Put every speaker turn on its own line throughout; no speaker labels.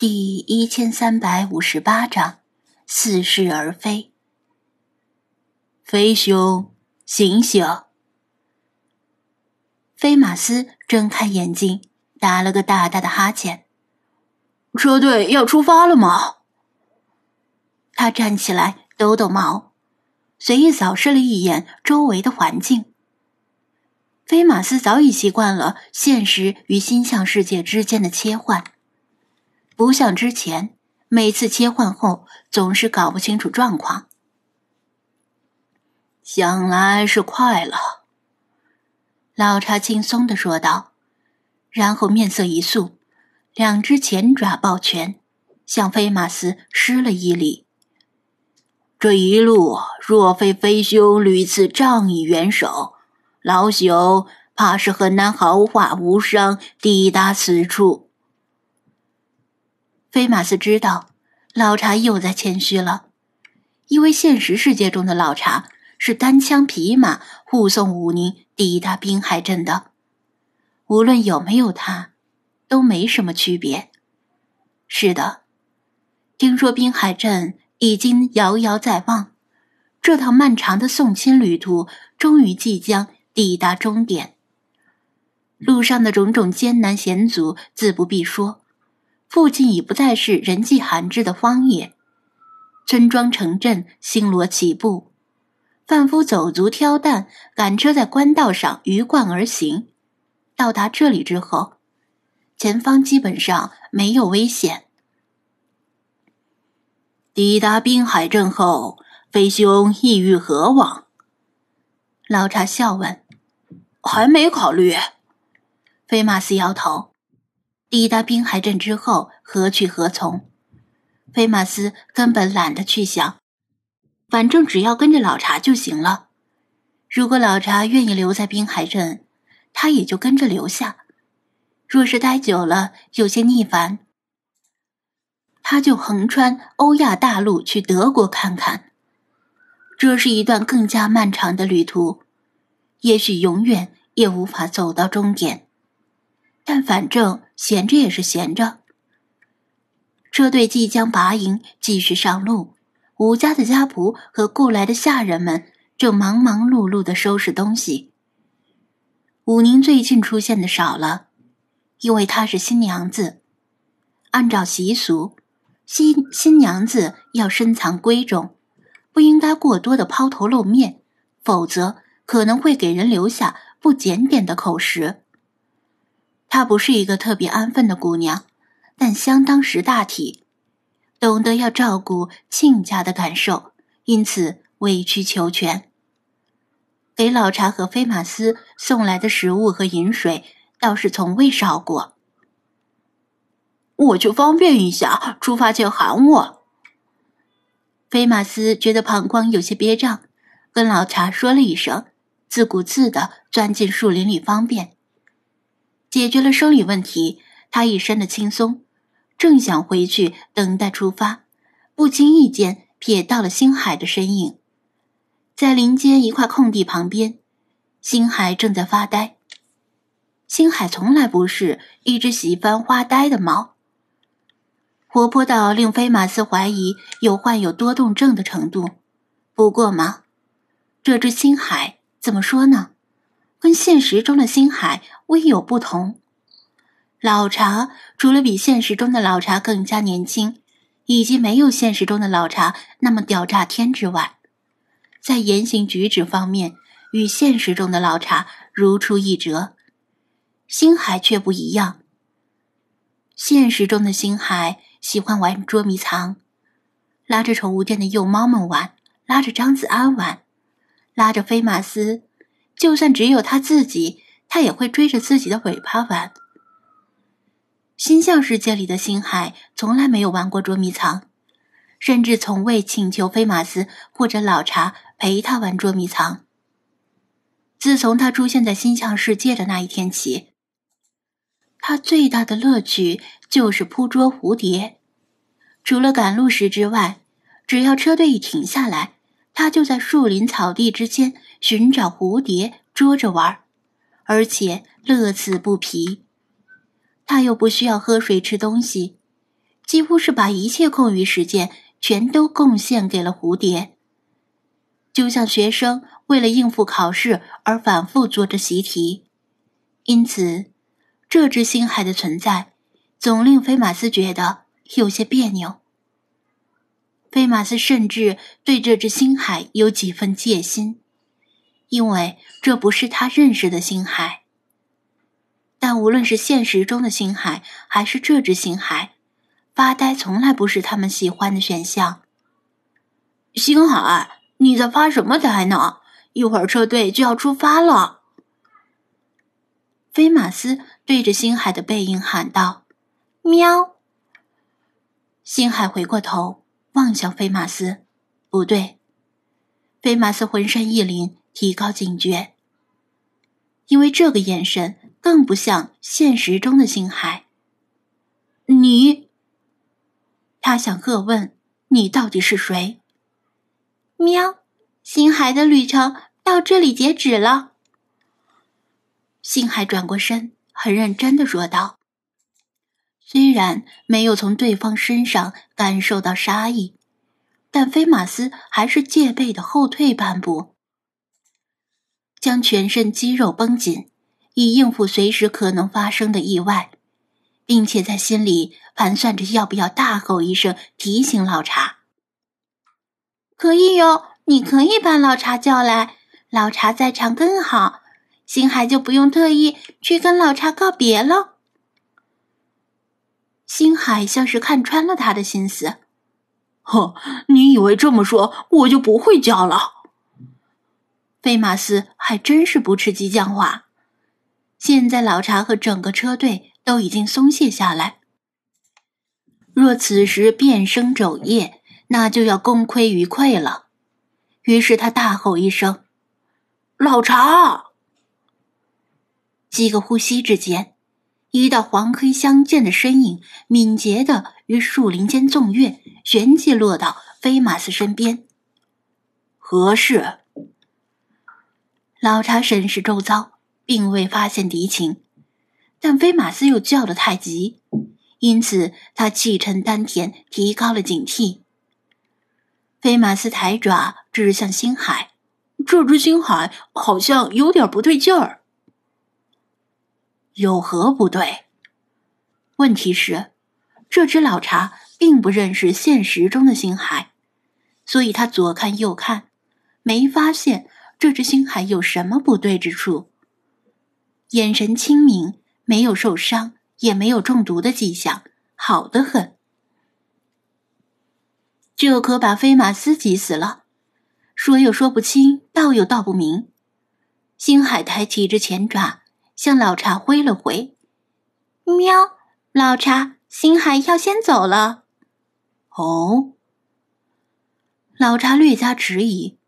第一千三百五十八章似是而非。飞兄，醒醒！飞马斯睁开眼睛，打了个大大的哈欠。
车队要出发了吗？
他站起来，抖抖毛，随意扫视了一眼周围的环境。飞马斯早已习惯了现实与心象世界之间的切换。不像之前，每次切换后总是搞不清楚状况。
想来是快了，
老茶轻松的说道，然后面色一肃，两只前爪抱拳，向飞马斯施了一礼。
这一路若非飞兄屡次仗义援手，老朽怕是很难毫发无伤抵达此处。
菲马斯知道，老茶又在谦虚了，因为现实世界中的老茶是单枪匹马护送武宁抵达滨海镇的，无论有没有他，都没什么区别。是的，听说滨海镇已经遥遥在望，这趟漫长的送亲旅途终于即将抵达终点。路上的种种艰难险阻，自不必说。附近已不再是人迹罕至的荒野，村庄、城镇星罗棋布，贩夫走卒挑担赶车在官道上鱼贯而行。到达这里之后，前方基本上没有危险。
抵达滨海镇后，飞兄意欲何往？
老茶笑问。
还没考虑。
飞马斯摇头。抵达滨海镇之后，何去何从？菲马斯根本懒得去想，反正只要跟着老茶就行了。如果老茶愿意留在滨海镇，他也就跟着留下；若是待久了有些腻烦，他就横穿欧亚大陆去德国看看。这是一段更加漫长的旅途，也许永远也无法走到终点。但反正闲着也是闲着。车队即将拔营，继续上路。吴家的家仆和雇来的下人们正忙忙碌碌的收拾东西。武宁最近出现的少了，因为她是新娘子。按照习俗，新新娘子要深藏闺中，不应该过多的抛头露面，否则可能会给人留下不检点的口实。她不是一个特别安分的姑娘，但相当识大体，懂得要照顾亲家的感受，因此委曲求全。给老茶和飞马斯送来的食物和饮水倒是从未少过。
我去方便一下，出发前喊我。
飞马斯觉得膀胱有些憋胀，跟老茶说了一声，自顾自的钻进树林里方便。解决了生理问题，他一身的轻松，正想回去等待出发，不经意间瞥到了星海的身影，在林间一块空地旁边，星海正在发呆。星海从来不是一只喜欢发呆的猫，活泼到令飞马斯怀疑有患有多动症的程度。不过嘛，这只星海怎么说呢？跟现实中的星海微有不同。老茶除了比现实中的老茶更加年轻，以及没有现实中的老茶那么屌炸天之外，在言行举止方面与现实中的老茶如出一辙。星海却不一样。现实中的星海喜欢玩捉迷藏，拉着宠物店的幼猫们玩，拉着张子安玩，拉着飞马斯。就算只有他自己，他也会追着自己的尾巴玩。星象世界里的星海从来没有玩过捉迷藏，甚至从未请求菲马斯或者老茶陪他玩捉迷藏。自从他出现在星象世界的那一天起，他最大的乐趣就是扑捉蝴蝶。除了赶路时之外，只要车队一停下来，他就在树林草地之间。寻找蝴蝶，捉着玩而且乐此不疲。他又不需要喝水吃东西，几乎是把一切空余时间全都贡献给了蝴蝶，就像学生为了应付考试而反复做着习题。因此，这只星海的存在总令菲马斯觉得有些别扭。菲马斯甚至对这只星海有几分戒心，因为这不是他认识的星海。但无论是现实中的星海，还是这只星海，发呆从来不是他们喜欢的选项。星海，你在发什么呆呢？一会儿车队就要出发了。菲马斯对着星海的背影喊道：“喵！”星海回过头。望向菲马斯，不对，菲马斯浑身一凛，提高警觉，因为这个眼神更不像现实中的星海。你，他想恶问你到底是谁？喵，星海的旅程到这里截止了。星海转过身，很认真的说道。虽然没有从对方身上感受到杀意，但菲马斯还是戒备的后退半步，将全身肌肉绷紧，以应付随时可能发生的意外，并且在心里盘算着要不要大吼一声提醒老茶。可以哟，你可以把老茶叫来，老茶在场更好，星海就不用特意去跟老茶告别了。星海像是看穿了他的心思，
哼，你以为这么说我就不会叫了？
菲马斯还真是不吃激将法。现在老查和整个车队都已经松懈下来，若此时变声肘腋，那就要功亏一篑了。于是他大吼一声：“老查！”几个呼吸之间。一道黄黑相间的身影，敏捷的于树林间纵跃，旋即落到菲马斯身边。
何事？
老查审视周遭，并未发现敌情，但菲马斯又叫得太急，因此他气沉丹田，提高了警惕。菲马斯抬爪指向星海，这只星海好像有点不对劲儿。
有何不对？
问题是，这只老茶并不认识现实中的星海，所以他左看右看，没发现这只星海有什么不对之处。眼神清明，没有受伤，也没有中毒的迹象，好得很。这可把菲马斯急死了，说又说不清，道又道不明。星海抬起着前爪。向老茶挥了挥，喵！老茶，星海要先走了。
哦。
老茶略加迟疑，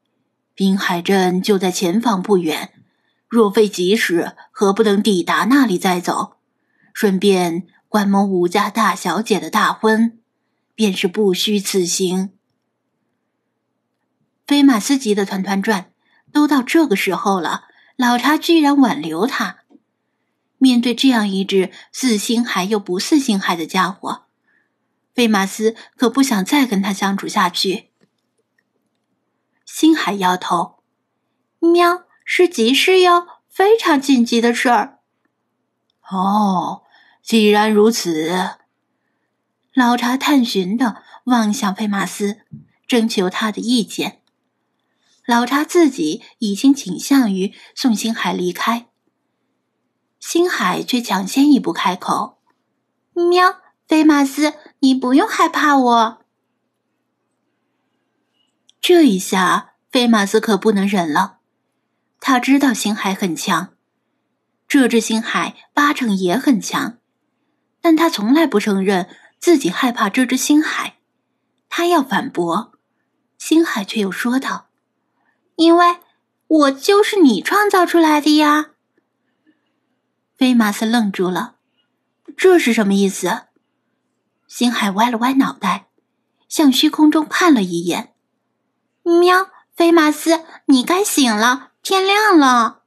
滨海镇就在前方不远，若非急事，何不等抵达那里再走？顺便观摩武家大小姐的大婚，便是不虚此行。菲马斯急得团团转，都到这个时候了，老茶居然挽留他。面对这样一只似星海又不似星海的家伙，费马斯可不想再跟他相处下去。星海摇头：“喵，是急事哟，非常紧急的事儿。”
哦，既然如此，
老查探寻的望向费马斯，征求他的意见。老查自己已经倾向于送星海离开。星海却抢先一步开口：“喵，菲马斯，你不用害怕我。”这一下，菲马斯可不能忍了。他知道星海很强，这只星海八成也很强，但他从来不承认自己害怕这只星海。他要反驳，星海却又说道：“因为我就是你创造出来的呀。”菲马斯愣住了，这是什么意思？星海歪了歪脑袋，向虚空中看了一眼。喵，菲马斯，你该醒了，天亮了。